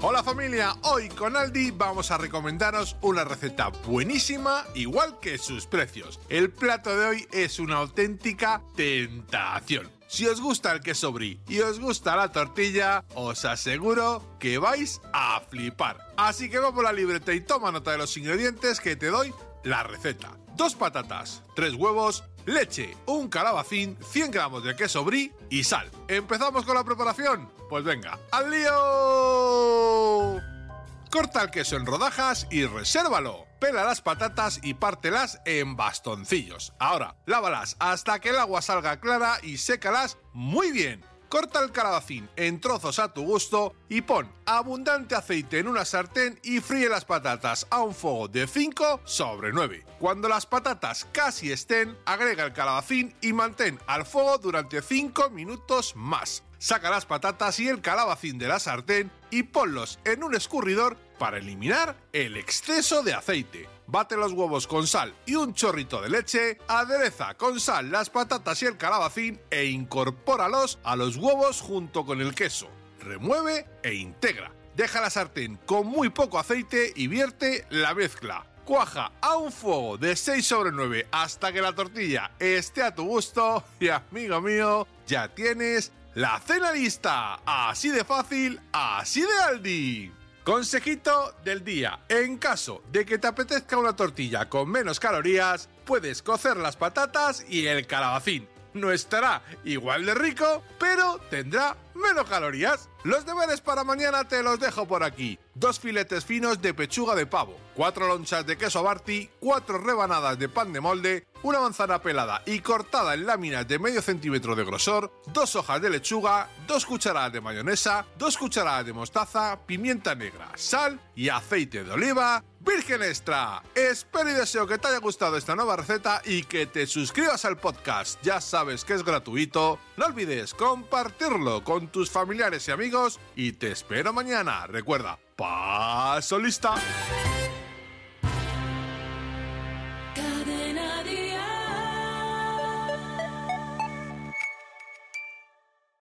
Hola familia, hoy con Aldi vamos a recomendaros una receta buenísima, igual que sus precios. El plato de hoy es una auténtica tentación. Si os gusta el queso brie y os gusta la tortilla, os aseguro que vais a flipar. Así que vamos a la libreta y toma nota de los ingredientes que te doy la receta. Dos patatas, tres huevos, leche, un calabacín, 100 gramos de queso brie y sal. ¿Empezamos con la preparación? Pues venga, ¡al lío! Corta el queso en rodajas y resérvalo. Pela las patatas y pártelas en bastoncillos. Ahora, lávalas hasta que el agua salga clara y sécalas muy bien. Corta el calabacín en trozos a tu gusto y pon abundante aceite en una sartén y fríe las patatas a un fuego de 5 sobre 9. Cuando las patatas casi estén, agrega el calabacín y mantén al fuego durante 5 minutos más. Saca las patatas y el calabacín de la sartén y ponlos en un escurridor para eliminar el exceso de aceite. Bate los huevos con sal y un chorrito de leche, adereza con sal las patatas y el calabacín e incorpóralos a los huevos junto con el queso. Remueve e integra. Deja la sartén con muy poco aceite y vierte la mezcla. Cuaja a un fuego de 6 sobre 9 hasta que la tortilla esté a tu gusto y amigo mío, ya tienes la cena lista. Así de fácil, así de Aldi. Consejito del día. En caso de que te apetezca una tortilla con menos calorías, puedes cocer las patatas y el calabacín. No estará igual de rico, pero tendrá menos calorías. Los deberes para mañana te los dejo por aquí. Dos filetes finos de pechuga de pavo, cuatro lonchas de queso Barty, cuatro rebanadas de pan de molde, una manzana pelada y cortada en láminas de medio centímetro de grosor, dos hojas de lechuga, dos cucharadas de mayonesa, dos cucharadas de mostaza, pimienta negra, sal y aceite de oliva virgen extra. Espero y deseo que te haya gustado esta nueva receta y que te suscribas al podcast. Ya sabes que es gratuito. No olvides compartirlo con tus familiares y amigos y te espero mañana. Recuerda, paso lista.